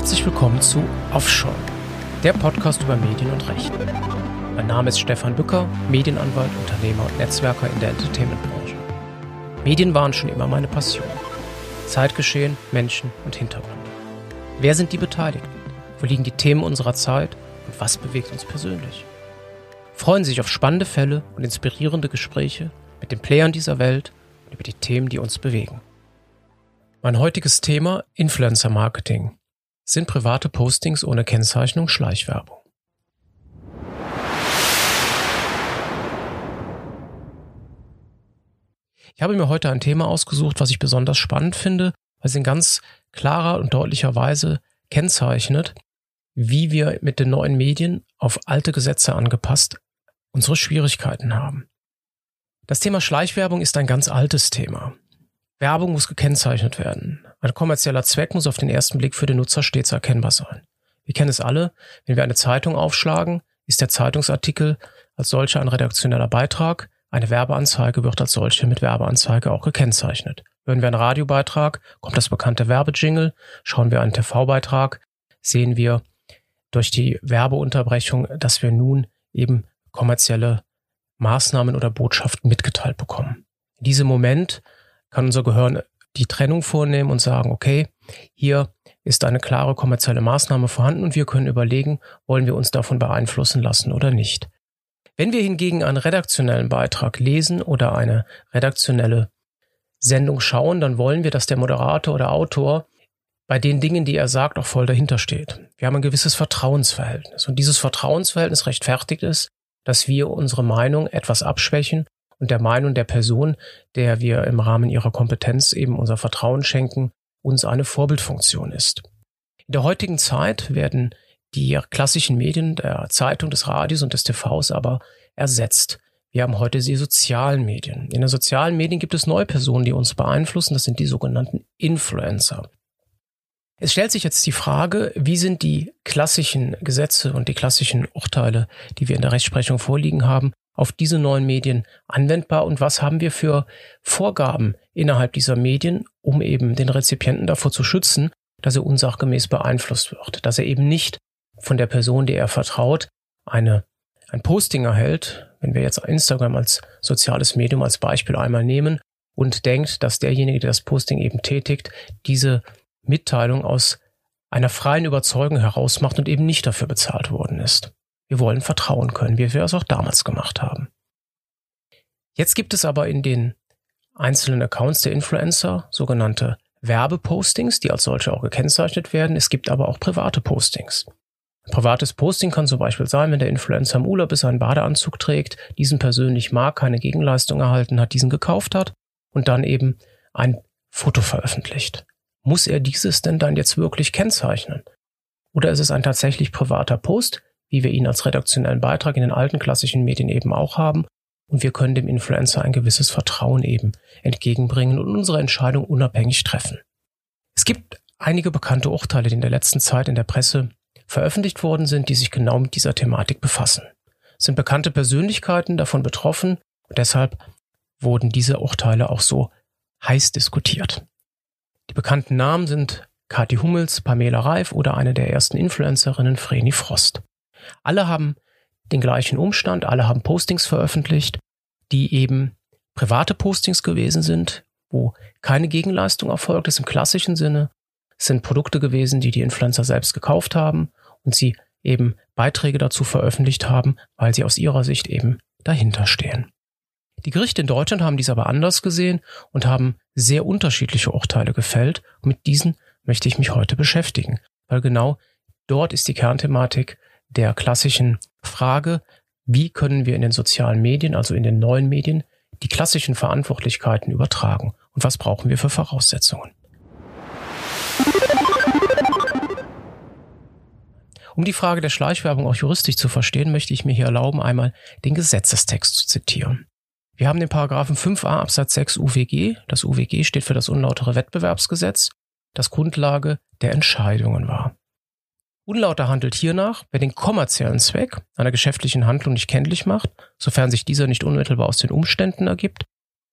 Herzlich willkommen zu Offshore, der Podcast über Medien und Recht. Mein Name ist Stefan Bücker, Medienanwalt, Unternehmer und Netzwerker in der Entertainment-Branche. Medien waren schon immer meine Passion. Zeitgeschehen, Menschen und Hintergründe. Wer sind die Beteiligten? Wo liegen die Themen unserer Zeit und was bewegt uns persönlich? Freuen Sie sich auf spannende Fälle und inspirierende Gespräche mit den Playern dieser Welt und über die Themen, die uns bewegen. Mein heutiges Thema Influencer Marketing. Sind private Postings ohne Kennzeichnung Schleichwerbung? Ich habe mir heute ein Thema ausgesucht, was ich besonders spannend finde, weil es in ganz klarer und deutlicher Weise kennzeichnet, wie wir mit den neuen Medien auf alte Gesetze angepasst unsere Schwierigkeiten haben. Das Thema Schleichwerbung ist ein ganz altes Thema. Werbung muss gekennzeichnet werden. Ein kommerzieller Zweck muss auf den ersten Blick für den Nutzer stets erkennbar sein. Wir kennen es alle, wenn wir eine Zeitung aufschlagen, ist der Zeitungsartikel als solcher ein redaktioneller Beitrag, eine Werbeanzeige wird als solche mit Werbeanzeige auch gekennzeichnet. Hören wir einen Radiobeitrag, kommt das bekannte Werbejingle, schauen wir einen TV-Beitrag, sehen wir durch die Werbeunterbrechung, dass wir nun eben kommerzielle Maßnahmen oder Botschaften mitgeteilt bekommen. In diesem Moment kann unser Gehirn die Trennung vornehmen und sagen, okay, hier ist eine klare kommerzielle Maßnahme vorhanden und wir können überlegen, wollen wir uns davon beeinflussen lassen oder nicht. Wenn wir hingegen einen redaktionellen Beitrag lesen oder eine redaktionelle Sendung schauen, dann wollen wir, dass der Moderator oder Autor bei den Dingen, die er sagt, auch voll dahinter steht. Wir haben ein gewisses Vertrauensverhältnis und dieses Vertrauensverhältnis rechtfertigt es, dass wir unsere Meinung etwas abschwächen und der Meinung der Person, der wir im Rahmen ihrer Kompetenz eben unser Vertrauen schenken, uns eine Vorbildfunktion ist. In der heutigen Zeit werden die klassischen Medien der Zeitung, des Radios und des TVs aber ersetzt. Wir haben heute die sozialen Medien. In den sozialen Medien gibt es neue Personen, die uns beeinflussen. Das sind die sogenannten Influencer. Es stellt sich jetzt die Frage, wie sind die klassischen Gesetze und die klassischen Urteile, die wir in der Rechtsprechung vorliegen haben, auf diese neuen Medien anwendbar und was haben wir für Vorgaben innerhalb dieser Medien, um eben den Rezipienten davor zu schützen, dass er unsachgemäß beeinflusst wird, dass er eben nicht von der Person, der er vertraut, eine, ein Posting erhält, wenn wir jetzt Instagram als soziales Medium als Beispiel einmal nehmen und denkt, dass derjenige, der das Posting eben tätigt, diese Mitteilung aus einer freien Überzeugung herausmacht und eben nicht dafür bezahlt worden ist. Wir wollen vertrauen können, wie wir es auch damals gemacht haben. Jetzt gibt es aber in den einzelnen Accounts der Influencer sogenannte Werbepostings, die als solche auch gekennzeichnet werden. Es gibt aber auch private Postings. Ein privates Posting kann zum Beispiel sein, wenn der Influencer im Urlaub ist, einen Badeanzug trägt, diesen persönlich mag, keine Gegenleistung erhalten hat, diesen gekauft hat und dann eben ein Foto veröffentlicht. Muss er dieses denn dann jetzt wirklich kennzeichnen? Oder ist es ein tatsächlich privater Post, wie wir ihn als redaktionellen Beitrag in den alten klassischen Medien eben auch haben. Und wir können dem Influencer ein gewisses Vertrauen eben entgegenbringen und unsere Entscheidung unabhängig treffen. Es gibt einige bekannte Urteile, die in der letzten Zeit in der Presse veröffentlicht worden sind, die sich genau mit dieser Thematik befassen. Es sind bekannte Persönlichkeiten davon betroffen und deshalb wurden diese Urteile auch so heiß diskutiert. Die bekannten Namen sind Kathi Hummels, Pamela Reif oder eine der ersten Influencerinnen Vreni Frost. Alle haben den gleichen Umstand, alle haben Postings veröffentlicht, die eben private Postings gewesen sind, wo keine Gegenleistung erfolgt ist im klassischen Sinne. Es sind Produkte gewesen, die die Influencer selbst gekauft haben und sie eben Beiträge dazu veröffentlicht haben, weil sie aus ihrer Sicht eben dahinter stehen. Die Gerichte in Deutschland haben dies aber anders gesehen und haben sehr unterschiedliche Urteile gefällt. Mit diesen möchte ich mich heute beschäftigen, weil genau dort ist die Kernthematik der klassischen Frage, wie können wir in den sozialen Medien, also in den neuen Medien, die klassischen Verantwortlichkeiten übertragen und was brauchen wir für Voraussetzungen. Um die Frage der Schleichwerbung auch juristisch zu verstehen, möchte ich mir hier erlauben, einmal den Gesetzestext zu zitieren. Wir haben den Paragraphen 5a Absatz 6 UWG. Das UWG steht für das unlautere Wettbewerbsgesetz, das Grundlage der Entscheidungen war. Unlauter handelt hiernach, wer den kommerziellen Zweck einer geschäftlichen Handlung nicht kenntlich macht, sofern sich dieser nicht unmittelbar aus den Umständen ergibt,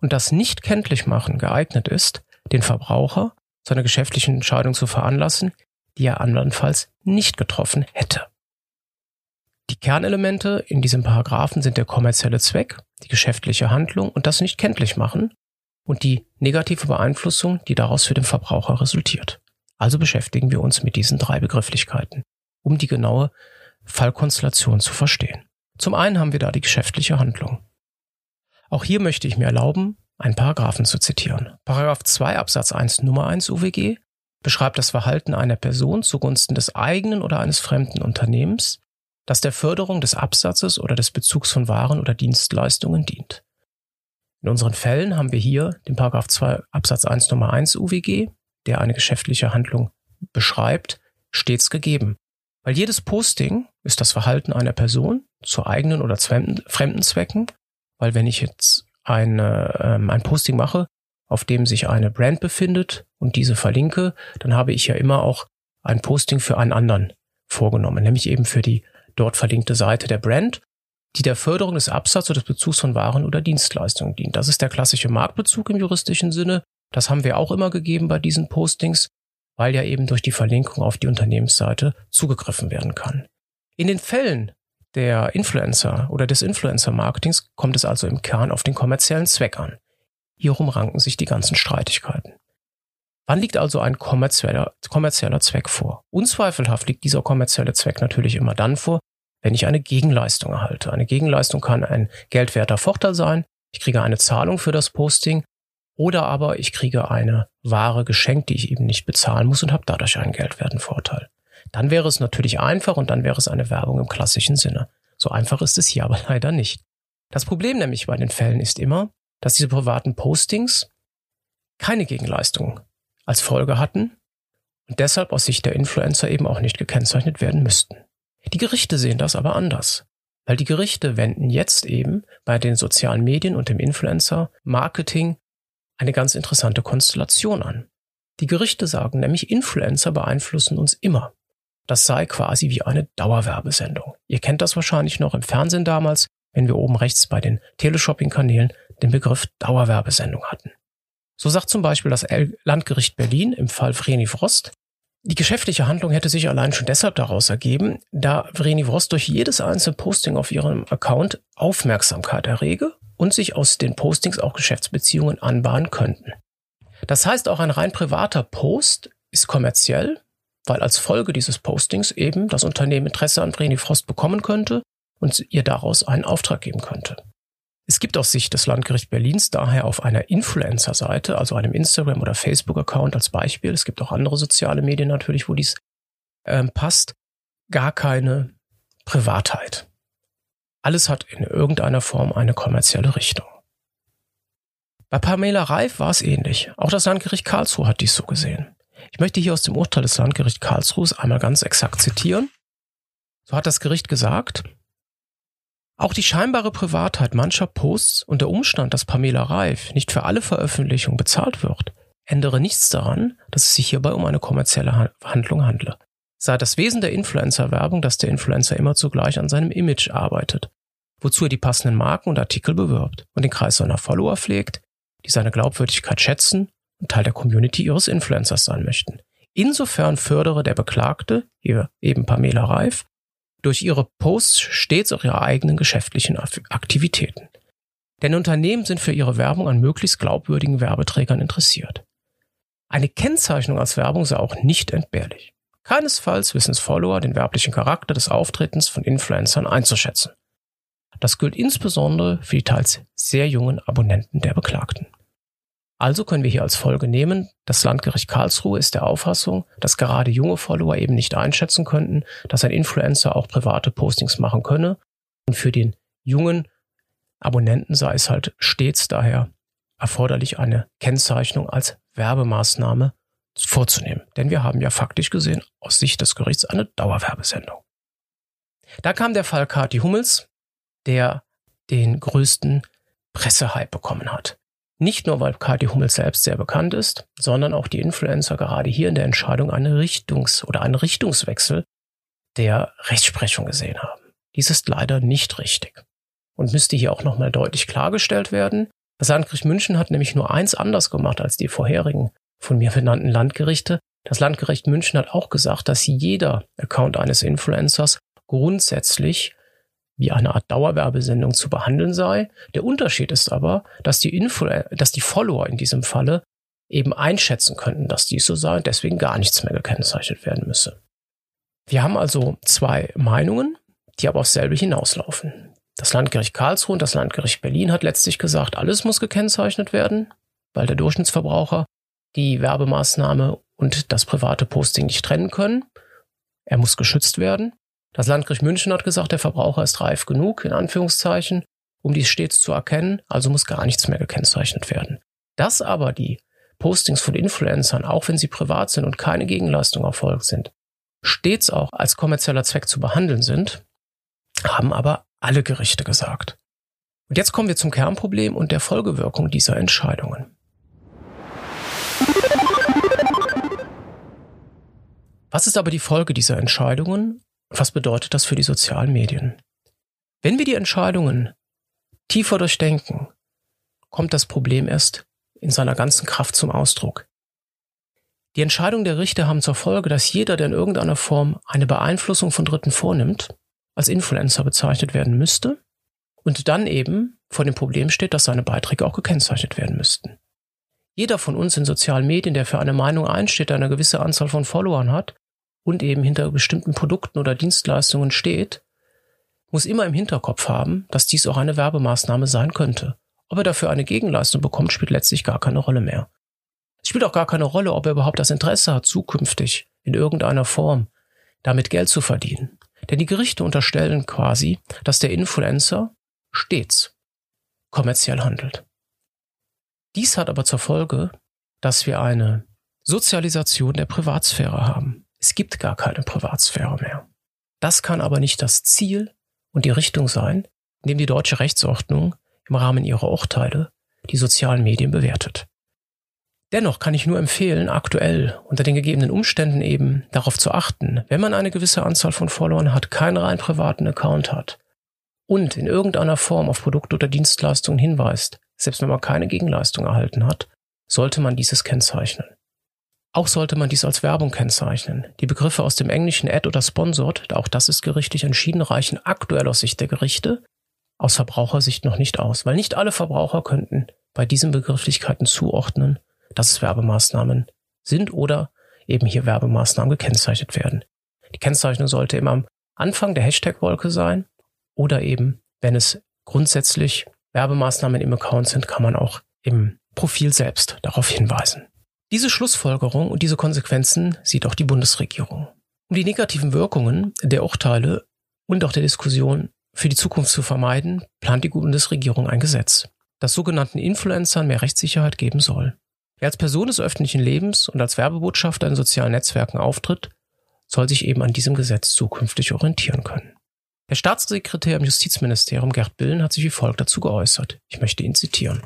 und das nicht kenntlich machen geeignet ist, den Verbraucher zu einer geschäftlichen Entscheidung zu veranlassen, die er andernfalls nicht getroffen hätte. Die Kernelemente in diesem Paragraphen sind der kommerzielle Zweck, die geschäftliche Handlung und das nicht kenntlich machen und die negative Beeinflussung, die daraus für den Verbraucher resultiert. Also beschäftigen wir uns mit diesen drei Begrifflichkeiten, um die genaue Fallkonstellation zu verstehen. Zum einen haben wir da die geschäftliche Handlung. Auch hier möchte ich mir erlauben, einen Paragraphen zu zitieren. Paragraph 2 Absatz 1 Nummer 1 UWG beschreibt das Verhalten einer Person zugunsten des eigenen oder eines fremden Unternehmens, das der Förderung des Absatzes oder des Bezugs von Waren oder Dienstleistungen dient. In unseren Fällen haben wir hier den Paragraph 2 Absatz 1 Nummer 1 UWG, der eine geschäftliche Handlung beschreibt, stets gegeben. Weil jedes Posting ist das Verhalten einer Person zu eigenen oder fremden Zwecken, weil wenn ich jetzt eine, ähm, ein Posting mache, auf dem sich eine Brand befindet und diese verlinke, dann habe ich ja immer auch ein Posting für einen anderen vorgenommen, nämlich eben für die dort verlinkte Seite der Brand, die der Förderung des Absatzes oder des Bezugs von Waren oder Dienstleistungen dient. Das ist der klassische Marktbezug im juristischen Sinne. Das haben wir auch immer gegeben bei diesen Postings, weil ja eben durch die Verlinkung auf die Unternehmensseite zugegriffen werden kann. In den Fällen der Influencer oder des Influencer-Marketings kommt es also im Kern auf den kommerziellen Zweck an. Hierum ranken sich die ganzen Streitigkeiten. Wann liegt also ein kommerzieller, kommerzieller Zweck vor? Unzweifelhaft liegt dieser kommerzielle Zweck natürlich immer dann vor, wenn ich eine Gegenleistung erhalte. Eine Gegenleistung kann ein geldwerter Vorteil sein. Ich kriege eine Zahlung für das Posting oder aber ich kriege eine Ware geschenkt, die ich eben nicht bezahlen muss und habe dadurch einen geldwerten Vorteil. Dann wäre es natürlich einfach und dann wäre es eine Werbung im klassischen Sinne. So einfach ist es hier aber leider nicht. Das Problem nämlich bei den Fällen ist immer, dass diese privaten Postings keine Gegenleistung als Folge hatten und deshalb aus Sicht der Influencer eben auch nicht gekennzeichnet werden müssten. Die Gerichte sehen das aber anders, weil die Gerichte wenden jetzt eben bei den sozialen Medien und dem Influencer-Marketing eine ganz interessante Konstellation an. Die Gerichte sagen nämlich, Influencer beeinflussen uns immer. Das sei quasi wie eine Dauerwerbesendung. Ihr kennt das wahrscheinlich noch im Fernsehen damals, wenn wir oben rechts bei den Teleshopping-Kanälen den Begriff Dauerwerbesendung hatten. So sagt zum Beispiel das Landgericht Berlin im Fall Vreni Frost, die geschäftliche Handlung hätte sich allein schon deshalb daraus ergeben, da Vreni Frost durch jedes einzelne Posting auf ihrem Account Aufmerksamkeit errege und sich aus den Postings auch Geschäftsbeziehungen anbahnen könnten. Das heißt, auch ein rein privater Post ist kommerziell, weil als Folge dieses Postings eben das Unternehmen Interesse an Vreni Frost bekommen könnte und ihr daraus einen Auftrag geben könnte. Es gibt aus Sicht des Landgerichts Berlins daher auf einer Influencer-Seite, also einem Instagram- oder Facebook-Account als Beispiel, es gibt auch andere soziale Medien natürlich, wo dies ähm, passt, gar keine Privatheit. Alles hat in irgendeiner Form eine kommerzielle Richtung. Bei Pamela Reif war es ähnlich. Auch das Landgericht Karlsruhe hat dies so gesehen. Ich möchte hier aus dem Urteil des Landgerichts Karlsruhe einmal ganz exakt zitieren. So hat das Gericht gesagt, auch die scheinbare Privatheit mancher Posts und der Umstand, dass Pamela Reif nicht für alle Veröffentlichungen bezahlt wird, ändere nichts daran, dass es sich hierbei um eine kommerzielle Handlung handle. Sei das Wesen der Influencer-Werbung, dass der Influencer immer zugleich an seinem Image arbeitet, wozu er die passenden Marken und Artikel bewirbt und den Kreis seiner Follower pflegt, die seine Glaubwürdigkeit schätzen und Teil der Community ihres Influencers sein möchten. Insofern fördere der Beklagte, hier eben Pamela Reif, durch ihre Posts stets auch ihre eigenen geschäftlichen Aktivitäten. Denn Unternehmen sind für ihre Werbung an möglichst glaubwürdigen Werbeträgern interessiert. Eine Kennzeichnung als Werbung sei auch nicht entbehrlich. Keinesfalls wissen es Follower den werblichen Charakter des Auftretens von Influencern einzuschätzen. Das gilt insbesondere für die teils sehr jungen Abonnenten der Beklagten. Also können wir hier als Folge nehmen, das Landgericht Karlsruhe ist der Auffassung, dass gerade junge Follower eben nicht einschätzen könnten, dass ein Influencer auch private Postings machen könne. Und für den jungen Abonnenten sei es halt stets daher erforderlich, eine Kennzeichnung als Werbemaßnahme vorzunehmen. Denn wir haben ja faktisch gesehen aus Sicht des Gerichts eine Dauerwerbesendung. Da kam der Fall Kati Hummels, der den größten Pressehype bekommen hat. Nicht nur, weil Kathi Hummel selbst sehr bekannt ist, sondern auch die Influencer gerade hier in der Entscheidung eine Richtungs- oder einen Richtungswechsel der Rechtsprechung gesehen haben. Dies ist leider nicht richtig und müsste hier auch nochmal deutlich klargestellt werden. Das Landgericht München hat nämlich nur eins anders gemacht als die vorherigen von mir benannten Landgerichte. Das Landgericht München hat auch gesagt, dass jeder Account eines Influencers grundsätzlich wie eine Art Dauerwerbesendung zu behandeln sei. Der Unterschied ist aber, dass die, Influ dass die Follower in diesem Falle eben einschätzen könnten, dass dies so sei und deswegen gar nichts mehr gekennzeichnet werden müsse. Wir haben also zwei Meinungen, die aber aufs selbe hinauslaufen. Das Landgericht Karlsruhe und das Landgericht Berlin hat letztlich gesagt, alles muss gekennzeichnet werden, weil der Durchschnittsverbraucher die Werbemaßnahme und das private Posting nicht trennen können. Er muss geschützt werden. Das Landgericht München hat gesagt, der Verbraucher ist reif genug, in Anführungszeichen, um dies stets zu erkennen, also muss gar nichts mehr gekennzeichnet werden. Dass aber die Postings von Influencern, auch wenn sie privat sind und keine Gegenleistung erfolgt sind, stets auch als kommerzieller Zweck zu behandeln sind, haben aber alle Gerichte gesagt. Und jetzt kommen wir zum Kernproblem und der Folgewirkung dieser Entscheidungen. Was ist aber die Folge dieser Entscheidungen? Was bedeutet das für die sozialen Medien? Wenn wir die Entscheidungen tiefer durchdenken, kommt das Problem erst in seiner ganzen Kraft zum Ausdruck. Die Entscheidungen der Richter haben zur Folge, dass jeder, der in irgendeiner Form eine Beeinflussung von Dritten vornimmt, als Influencer bezeichnet werden müsste und dann eben vor dem Problem steht, dass seine Beiträge auch gekennzeichnet werden müssten. Jeder von uns in sozialen Medien, der für eine Meinung einsteht, eine gewisse Anzahl von Followern hat und eben hinter bestimmten Produkten oder Dienstleistungen steht, muss immer im Hinterkopf haben, dass dies auch eine Werbemaßnahme sein könnte. Ob er dafür eine Gegenleistung bekommt, spielt letztlich gar keine Rolle mehr. Es spielt auch gar keine Rolle, ob er überhaupt das Interesse hat, zukünftig in irgendeiner Form damit Geld zu verdienen. Denn die Gerichte unterstellen quasi, dass der Influencer stets kommerziell handelt. Dies hat aber zur Folge, dass wir eine Sozialisation der Privatsphäre haben. Es gibt gar keine Privatsphäre mehr. Das kann aber nicht das Ziel und die Richtung sein, in dem die deutsche Rechtsordnung im Rahmen ihrer Urteile die sozialen Medien bewertet. Dennoch kann ich nur empfehlen, aktuell unter den gegebenen Umständen eben darauf zu achten, wenn man eine gewisse Anzahl von Followern hat, keinen rein privaten Account hat und in irgendeiner Form auf Produkte oder Dienstleistungen hinweist, selbst wenn man keine Gegenleistung erhalten hat, sollte man dieses kennzeichnen. Auch sollte man dies als Werbung kennzeichnen. Die Begriffe aus dem Englischen Ad oder Sponsored, auch das ist gerichtlich entschieden, reichen aktuell aus Sicht der Gerichte, aus Verbrauchersicht noch nicht aus, weil nicht alle Verbraucher könnten bei diesen Begrifflichkeiten zuordnen, dass es Werbemaßnahmen sind oder eben hier Werbemaßnahmen gekennzeichnet werden. Die Kennzeichnung sollte immer am Anfang der Hashtag-Wolke sein oder eben, wenn es grundsätzlich Werbemaßnahmen im Account sind, kann man auch im Profil selbst darauf hinweisen. Diese Schlussfolgerung und diese Konsequenzen sieht auch die Bundesregierung. Um die negativen Wirkungen der Urteile und auch der Diskussion für die Zukunft zu vermeiden, plant die Bundesregierung ein Gesetz, das sogenannten Influencern mehr Rechtssicherheit geben soll. Wer als Person des öffentlichen Lebens und als Werbebotschafter in sozialen Netzwerken auftritt, soll sich eben an diesem Gesetz zukünftig orientieren können. Der Staatssekretär im Justizministerium Gerd Billen hat sich wie folgt dazu geäußert. Ich möchte ihn zitieren.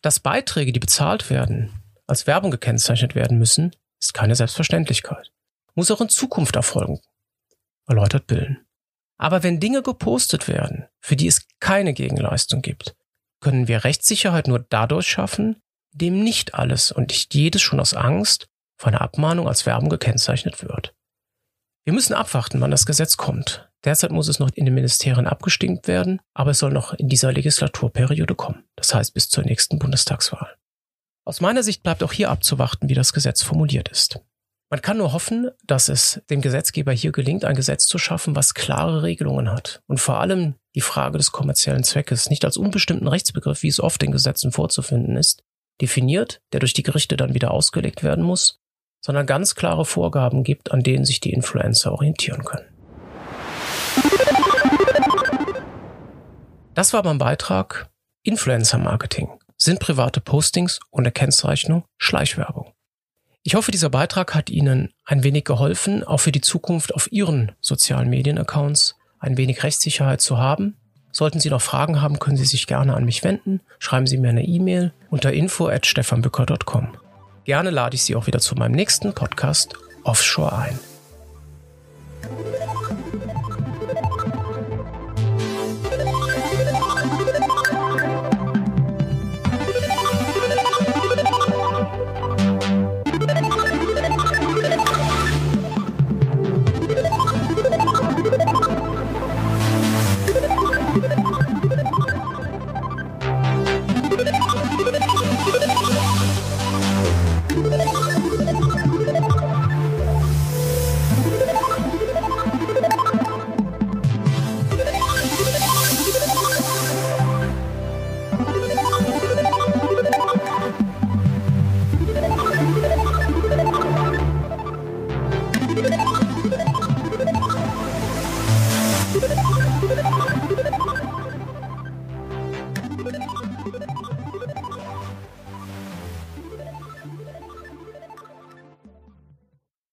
Dass Beiträge, die bezahlt werden, als Werbung gekennzeichnet werden müssen, ist keine Selbstverständlichkeit. Muss auch in Zukunft erfolgen, erläutert Billen. Aber wenn Dinge gepostet werden, für die es keine Gegenleistung gibt, können wir Rechtssicherheit nur dadurch schaffen, dem nicht alles und nicht jedes schon aus Angst vor einer Abmahnung als Werbung gekennzeichnet wird. Wir müssen abwarten, wann das Gesetz kommt. Derzeit muss es noch in den Ministerien abgestimmt werden, aber es soll noch in dieser Legislaturperiode kommen. Das heißt bis zur nächsten Bundestagswahl. Aus meiner Sicht bleibt auch hier abzuwarten, wie das Gesetz formuliert ist. Man kann nur hoffen, dass es dem Gesetzgeber hier gelingt, ein Gesetz zu schaffen, was klare Regelungen hat und vor allem die Frage des kommerziellen Zweckes nicht als unbestimmten Rechtsbegriff, wie es oft in Gesetzen vorzufinden ist, definiert, der durch die Gerichte dann wieder ausgelegt werden muss, sondern ganz klare Vorgaben gibt, an denen sich die Influencer orientieren können. Das war mein Beitrag Influencer Marketing. Sind private Postings ohne Kennzeichnung Schleichwerbung? Ich hoffe, dieser Beitrag hat Ihnen ein wenig geholfen, auch für die Zukunft auf Ihren sozialen Medienaccounts ein wenig Rechtssicherheit zu haben Sollten Sie noch Fragen haben, können Sie sich gerne an mich wenden. Schreiben Sie mir eine E-Mail unter info at stefanbücker.com. Gerne lade ich Sie auch wieder zu meinem nächsten Podcast Offshore ein.